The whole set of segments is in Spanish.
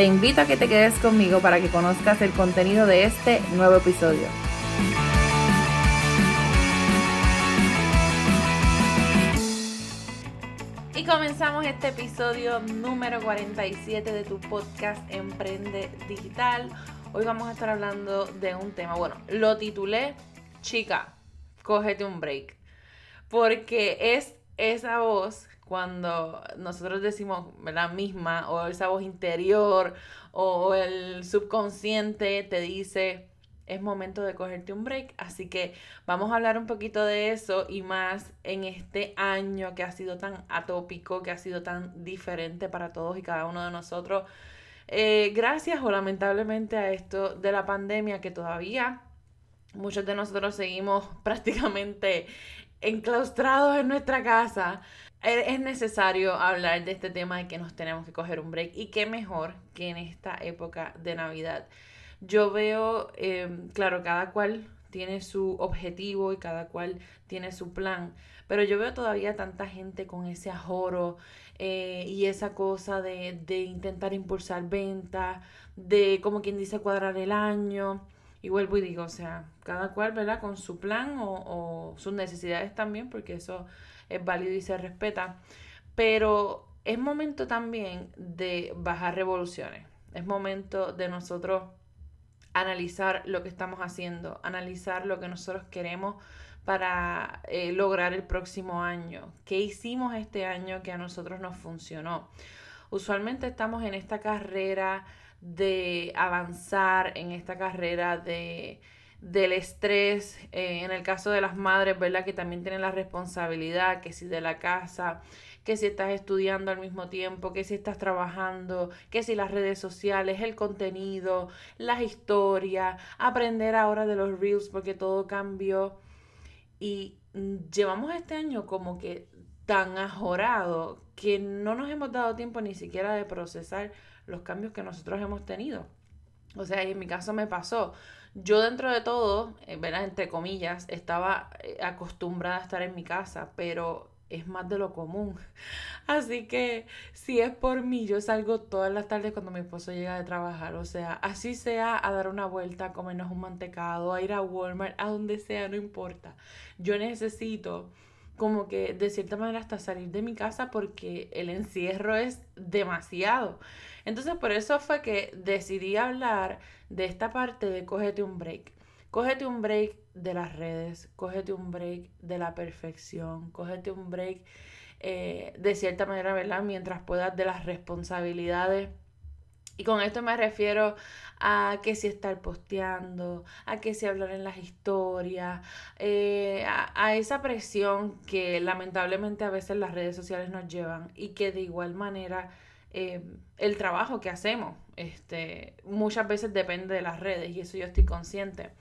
Te invito a que te quedes conmigo para que conozcas el contenido de este nuevo episodio. Y comenzamos este episodio número 47 de tu podcast Emprende Digital. Hoy vamos a estar hablando de un tema, bueno, lo titulé Chica, cógete un break. Porque es esa voz cuando nosotros decimos la misma o esa voz interior o el subconsciente te dice es momento de cogerte un break. Así que vamos a hablar un poquito de eso y más en este año que ha sido tan atópico, que ha sido tan diferente para todos y cada uno de nosotros. Eh, gracias o lamentablemente a esto de la pandemia que todavía muchos de nosotros seguimos prácticamente enclaustrados en nuestra casa. E, es necesario hablar de este tema de que nos tenemos que coger un break y qué mejor que en esta época de Navidad. Yo veo, em, claro, cada cual tiene su objetivo y cada cual tiene su plan, pero yo veo todavía tanta gente con ese ajoro eh, y esa cosa de, de intentar impulsar ventas, de como quien dice cuadrar el año. Y vuelvo y digo, o sea, cada cual, ¿verdad? Con su plan o sus necesidades también, porque eso es válido y se respeta. Pero es momento también de bajar revoluciones. Es momento de nosotros analizar lo que estamos haciendo, analizar lo que nosotros queremos para eh, lograr el próximo año. ¿Qué hicimos este año que a nosotros nos funcionó? Usualmente estamos en esta carrera de avanzar, en esta carrera de del estrés, eh, en el caso de las madres, ¿verdad? Que también tienen la responsabilidad, que si de la casa, que si estás estudiando al mismo tiempo, que si estás trabajando, que si las redes sociales, el contenido, las historias, aprender ahora de los reels porque todo cambió. Y llevamos este año como que tan ajorado que no nos hemos dado tiempo ni siquiera de procesar los cambios que nosotros hemos tenido. O sea, en mi caso me pasó. Yo dentro de todo, eh, ¿verdad? Entre comillas, estaba eh, acostumbrada a estar en mi casa, pero es más de lo común. Así que si es por mí, yo salgo todas las tardes cuando mi esposo llega de trabajar. O sea, así sea a dar una vuelta, a comernos un mantecado, a ir a Walmart, a donde sea, no importa. Yo necesito como que de cierta manera hasta salir de mi casa porque el encierro es demasiado. Entonces por eso fue que decidí hablar de esta parte de cógete un break. Cógete un break de las redes, cógete un break de la perfección, cógete un break eh, de cierta manera, ¿verdad? Mientras puedas de las responsabilidades. Y con esto me refiero a que si estar posteando, a que si hablar en las historias, eh, a, esa presión que lamentablemente a veces las redes sociales nos llevan y que de igual manera eh, el trabajo que hacemos este, muchas veces depende de las redes y eso yo estoy consciente.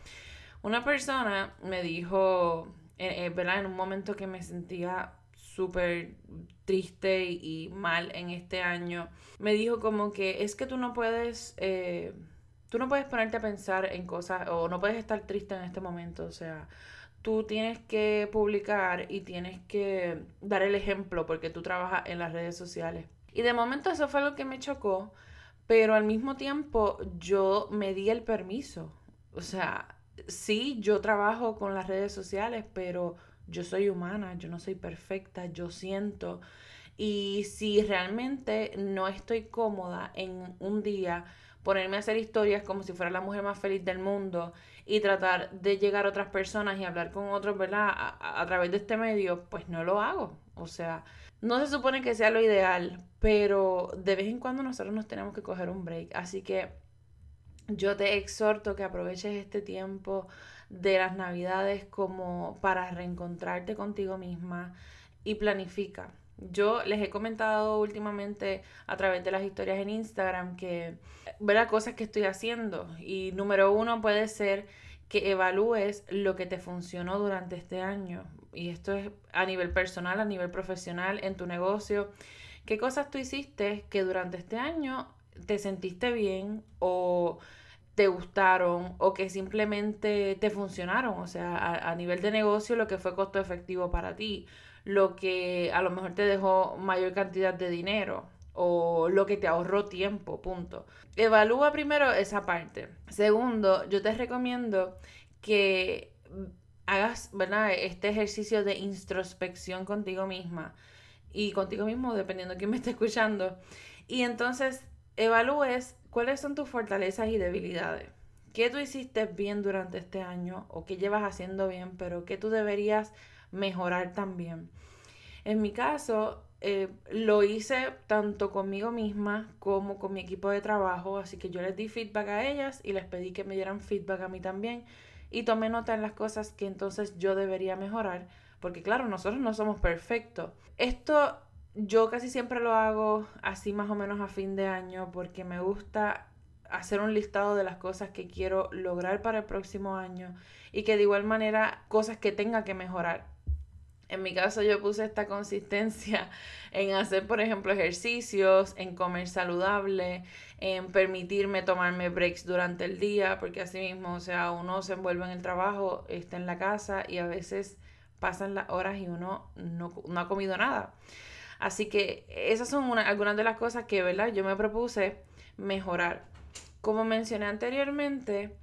Una persona me dijo, eh, eh, ¿verdad? En un momento que me sentía súper triste y, mal en este año, me dijo como que es que tú no puedes, eh, tú no puedes ponerte a pensar en cosas o no puedes estar triste en este momento, o sea, tú tienes que publicar y tienes que dar el ejemplo porque tú trabajas en las redes sociales. Y de momento eso fue lo que me chocó, pero al mismo tiempo yo me di el permiso. O sea, sí, yo trabajo con las redes sociales, pero yo soy humana, yo no soy perfecta, yo siento. Y si realmente no estoy cómoda en un día ponerme a hacer historias como si fuera la mujer más feliz del mundo y tratar de llegar a otras personas y hablar con otros, ¿verdad? A, través de este medio, pues no lo hago. O sea, no se supone que sea lo ideal, pero de vez en cuando nosotros nos tenemos que coger un break. Así que yo te exhorto que aproveches este tiempo de las navidades como para reencontrarte contigo misma y planifica. Yo les he comentado últimamente a través de las historias en Instagram que, las Cosas que estoy haciendo. Y número uno puede ser que evalúes lo que te funcionó durante este año. Y esto es a nivel personal, a nivel profesional, en tu negocio. ¿Qué cosas tú hiciste que durante este año te sentiste bien o te gustaron o que simplemente te funcionaron? O sea, a, nivel de negocio, lo que fue costo efectivo para ti lo que a lo mejor te dejó mayor cantidad de dinero o lo que te ahorró tiempo, punto. Evalúa primero esa parte. Segundo, yo te recomiendo que hagas, ¿verdad? Este ejercicio de introspección contigo misma y contigo mismo, dependiendo de quién me esté escuchando. Y entonces evalúes cuáles son tus fortalezas y debilidades. ¿Qué tú hiciste bien durante este año o qué llevas haciendo bien, pero qué tú deberías mejorar también. En mi caso, eh, lo hice tanto conmigo misma como con mi equipo de trabajo, así que yo les di feedback a ellas y les pedí que me dieran feedback a mí también y tomé nota en las cosas que entonces yo debería mejorar, porque claro, nosotros no somos perfectos. Esto yo casi siempre lo hago así más o menos a fin de año porque me gusta hacer un listado de las cosas que quiero lograr para el próximo año y que de igual manera cosas que tenga que mejorar. En mi caso yo puse esta consistencia en hacer, por ejemplo, ejercicios, en comer saludable, en permitirme tomarme breaks durante el día, porque así mismo, o sea, uno se envuelve en el trabajo, está en la casa y a veces pasan las horas y uno no, ha comido nada. Así que esas son algunas de las cosas que, ¿verdad? Yo me propuse mejorar. Como mencioné anteriormente,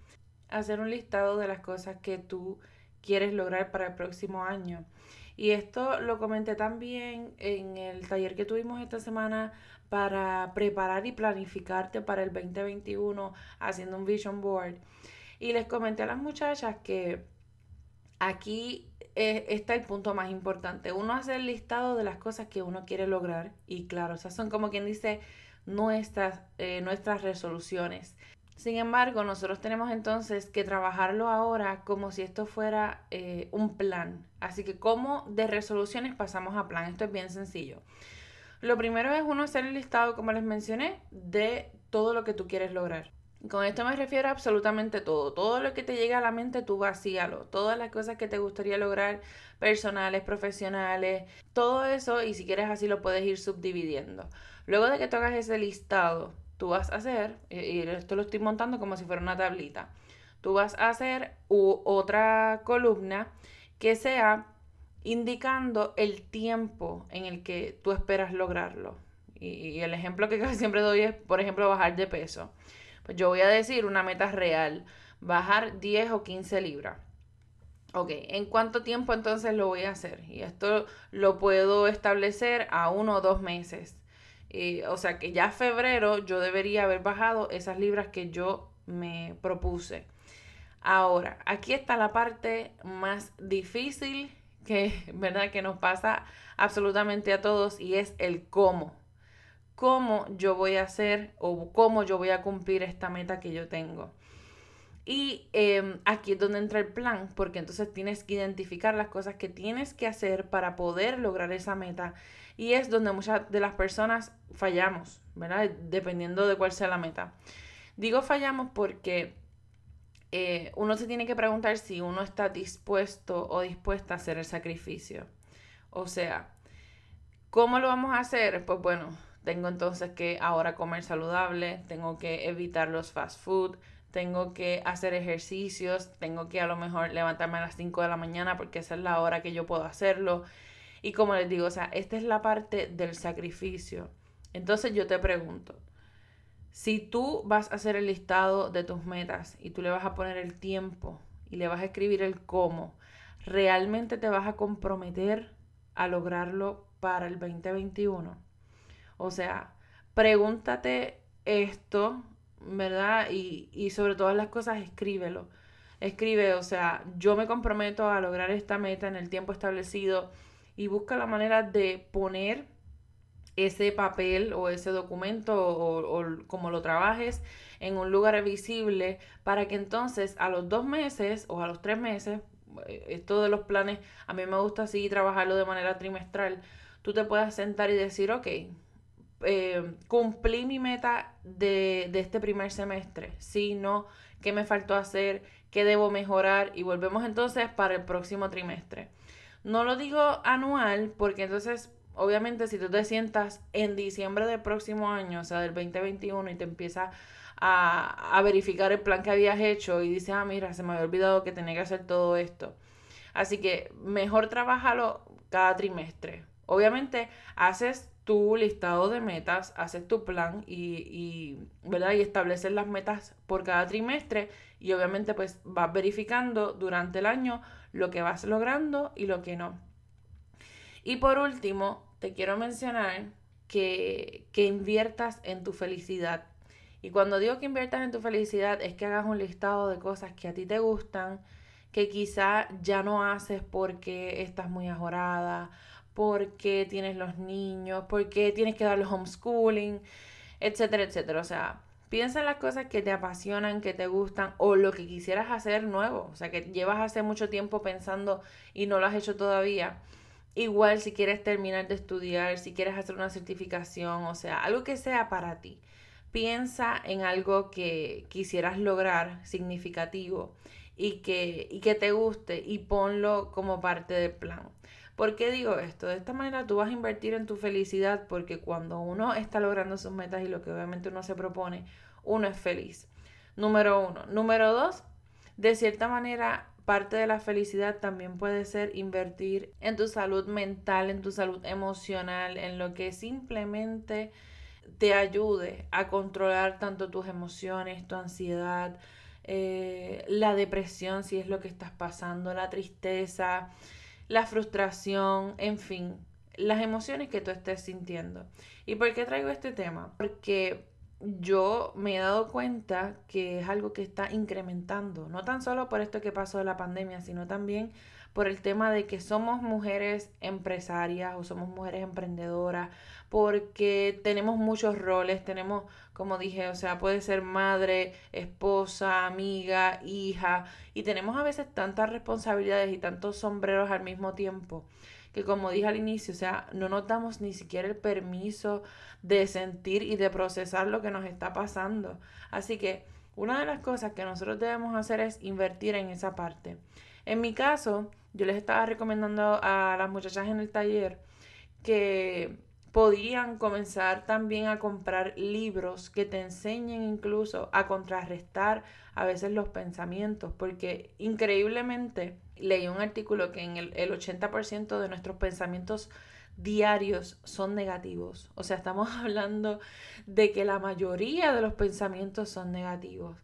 hacer un listado de las cosas que tú quieres lograr para el próximo año. Y esto lo comenté también en el taller que tuvimos esta semana para preparar y planificarte para el 2021 haciendo un vision board. Y les comenté a las muchachas que aquí eh, está el punto más importante. Uno hace el listado de las cosas que uno quiere lograr y claro, esas son como quien dice nuestras, eh, nuestras resoluciones. Sin embargo, nosotros tenemos entonces que trabajarlo ahora como si esto fuera eh, un plan. Así que, ¿cómo de resoluciones pasamos a plan? Esto es bien sencillo. Lo primero es uno hacer el listado, como les mencioné, de todo lo que tú quieres lograr. Con esto me refiero a absolutamente todo. Todo lo que te llegue a la mente, tú vacíalo. Todas las cosas que te gustaría lograr, personales, profesionales, todo eso, y si quieres así lo puedes ir subdividiendo. Luego de que tú hagas ese listado, tú vas a hacer, y esto lo estoy montando como si fuera una tablita, tú vas a hacer otra columna que sea indicando el tiempo en el que tú esperas lograrlo. Y, el ejemplo que siempre doy es, por ejemplo, bajar de peso. Pues yo voy a decir una meta real, bajar 10 o 15 libras. Ok, ¿en cuánto tiempo entonces lo voy a hacer? Y esto lo puedo establecer a uno o dos meses. O sea que ya febrero yo debería haber bajado esas libras que yo me propuse. Ahora, aquí está la parte más difícil que, ¿verdad? que nos pasa absolutamente a todos y es el cómo. Cómo yo voy a hacer o cómo yo voy a cumplir esta meta que yo tengo. Y em, aquí es donde entra el plan, porque entonces tienes que identificar las cosas que tienes que hacer para poder lograr esa meta. Y es donde muchas de las personas fallamos, ¿verdad? Dependiendo de cuál sea la meta. Digo fallamos porque eh, uno se tiene que preguntar si uno está dispuesto o dispuesta a hacer el sacrificio. O sea, ¿cómo lo vamos a hacer? Pues bueno, tengo entonces que ahora comer saludable, tengo que evitar los fast food, tengo que hacer ejercicios, tengo que a lo mejor levantarme a las 5 de la mañana porque esa es la hora que yo puedo hacerlo. Y como les digo, o sea, esta es la parte del sacrificio. Entonces yo te pregunto, si tú vas a hacer el listado de tus metas y tú le vas a poner el tiempo y le vas a escribir el cómo, ¿realmente te vas a comprometer a lograrlo para el 2021? O sea, pregúntate esto ¿verdad? Y, y sobre todas las cosas, escríbelo. Escribe, o sea, yo me comprometo a lograr esta meta en el tiempo establecido y busca la manera de poner ese papel o ese documento o, o, como lo trabajes en un lugar visible para que entonces a los dos meses o a los tres meses, eh, esto de los planes, a mí me gusta así trabajarlo de manera trimestral, tú te puedas sentar y decir, ok, eh, cumplí mi meta de, de, este primer semestre, si no, qué me faltó hacer, qué debo mejorar y volvemos entonces para el próximo trimestre. No lo digo anual porque entonces, obviamente, si tú te sientas en diciembre del próximo año, o sea, del 2021, y te empiezas a, a verificar el plan que habías hecho y dices, ah, mira, se me había olvidado que tenía que hacer todo esto. Así que mejor trabajalo cada trimestre. Obviamente, haces tu listado de metas, haces tu plan y, ¿verdad? y estableces las metas por cada trimestre y obviamente pues vas verificando durante el año lo que vas logrando y lo que no. Y por último, te quiero mencionar que, que inviertas en tu felicidad. Y cuando digo que inviertas en tu felicidad es que hagas un listado de cosas que a ti te gustan, que quizá ya no haces porque estás muy ajorada porque tienes los niños, porque tienes que darle homeschooling, etcétera, etcétera. O sea, piensa en las cosas que te apasionan, que te gustan o lo que quisieras hacer nuevo. O sea, que llevas hace mucho tiempo pensando y no lo has hecho todavía. Igual si quieres terminar de estudiar, si quieres hacer una certificación, o sea, algo que sea para ti. Piensa en algo que quisieras lograr significativo y que, y que te guste y ponlo como parte del plan. ¿Por qué digo esto? De esta manera tú vas a invertir en tu felicidad porque cuando uno está logrando sus metas y lo que obviamente uno se propone, uno es feliz. Número uno. Número dos, de cierta manera, parte de la felicidad también puede ser invertir en tu salud mental, en tu salud emocional, en lo que simplemente te ayude a controlar tanto tus emociones, tu ansiedad, eh, la depresión, si es lo que estás pasando, la tristeza, la frustración, en fin, las emociones que tú estés sintiendo. ¿Y por qué traigo este tema? Porque yo me he dado cuenta que es algo que está incrementando, no tan solo por esto que pasó de la pandemia, sino también por el tema de que somos mujeres empresarias o somos mujeres emprendedoras, porque tenemos muchos roles, tenemos, como dije, o sea, puede ser madre, esposa, amiga, hija, y tenemos a veces tantas responsabilidades y tantos sombreros al mismo tiempo que como dije al inicio, o sea, no nos damos ni siquiera el permiso de sentir y de procesar lo que nos está pasando. Así que una de las cosas que nosotros debemos hacer es invertir en esa parte. En mi caso, yo les estaba recomendando a las muchachas en el taller que podían comenzar también a comprar libros que te enseñen incluso a contrarrestar a veces los pensamientos, porque increíblemente leí un artículo que en el, el 80% de nuestros pensamientos diarios son negativos. O sea, estamos hablando de que la mayoría de los pensamientos son negativos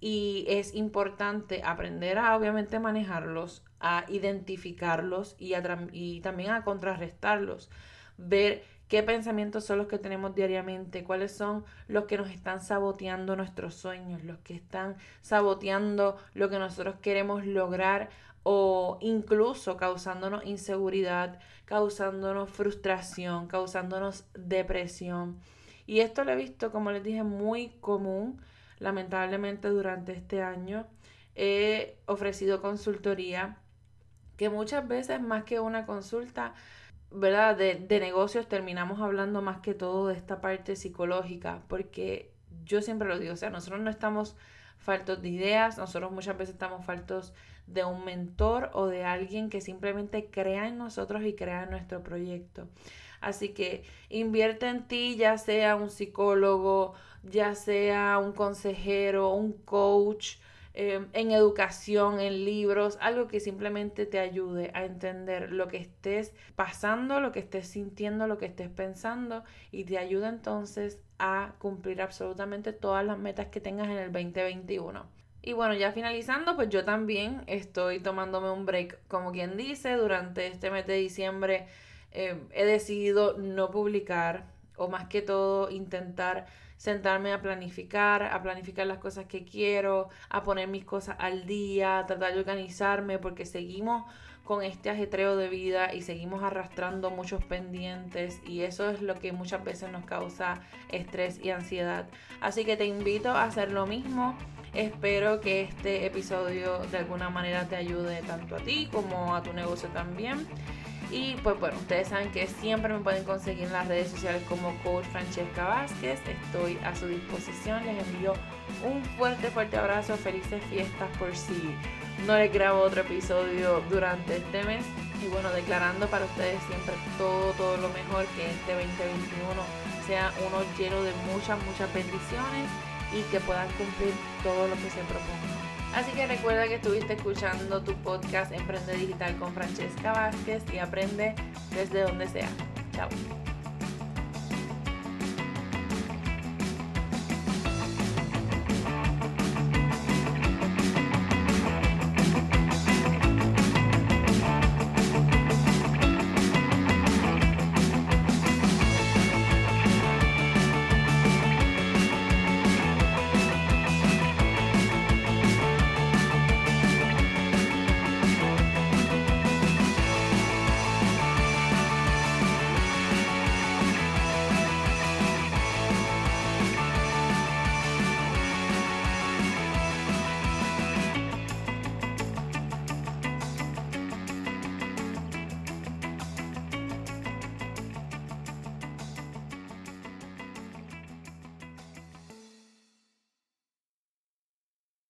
y es importante aprender a obviamente manejarlos, a identificarlos y, y también a contrarrestarlos, ver qué pensamientos son los que tenemos diariamente, cuáles son los que nos están saboteando nuestros sueños, los que están saboteando lo que nosotros queremos lograr o incluso causándonos inseguridad, causándonos frustración, causándonos depresión. Y esto lo he visto, como les dije, muy común lamentablemente durante este año. He ofrecido consultoría que muchas veces más que una consulta, ¿verdad? De, de, negocios terminamos hablando más que todo de esta parte psicológica, porque yo siempre lo digo, o sea, nosotros no estamos faltos de ideas, nosotros muchas veces estamos faltos de un mentor o de alguien que simplemente crea en nosotros y crea en nuestro proyecto. Así que invierte en ti, ya sea un psicólogo, ya sea un consejero, un coach, em, en educación, en libros, algo que simplemente te ayude a entender lo que estés pasando, lo que estés sintiendo, lo que estés pensando y te ayuda entonces a cumplir absolutamente todas las metas que tengas en el 2021. Y bueno, ya finalizando, pues yo también estoy tomándome un break, como quien dice, durante este mes de diciembre em, he decidido no publicar o más que todo intentar sentarme a planificar, a planificar las cosas que quiero, a poner mis cosas al día, tratar de organizarme, porque seguimos con este ajetreo de vida y seguimos arrastrando muchos pendientes y eso es lo que muchas veces nos causa estrés y ansiedad. Así que te invito a hacer lo mismo. Espero que este episodio de alguna manera te ayude tanto a ti como a tu negocio también. Y pues bueno, ustedes saben que siempre me pueden conseguir en las redes sociales como Coach Francesca Vázquez. Estoy a su disposición. Les envío un fuerte, fuerte abrazo. Felices fiestas por si no les grabo otro episodio durante este mes. Y bueno, declarando para ustedes siempre todo, todo lo mejor, que este 2021 sea uno lleno de muchas, muchas bendiciones y que puedan cumplir todo lo que se propongan. Así que recuerda que estuviste escuchando tu podcast Emprende Digital con Francesca Vázquez y aprende desde donde sea. Chao.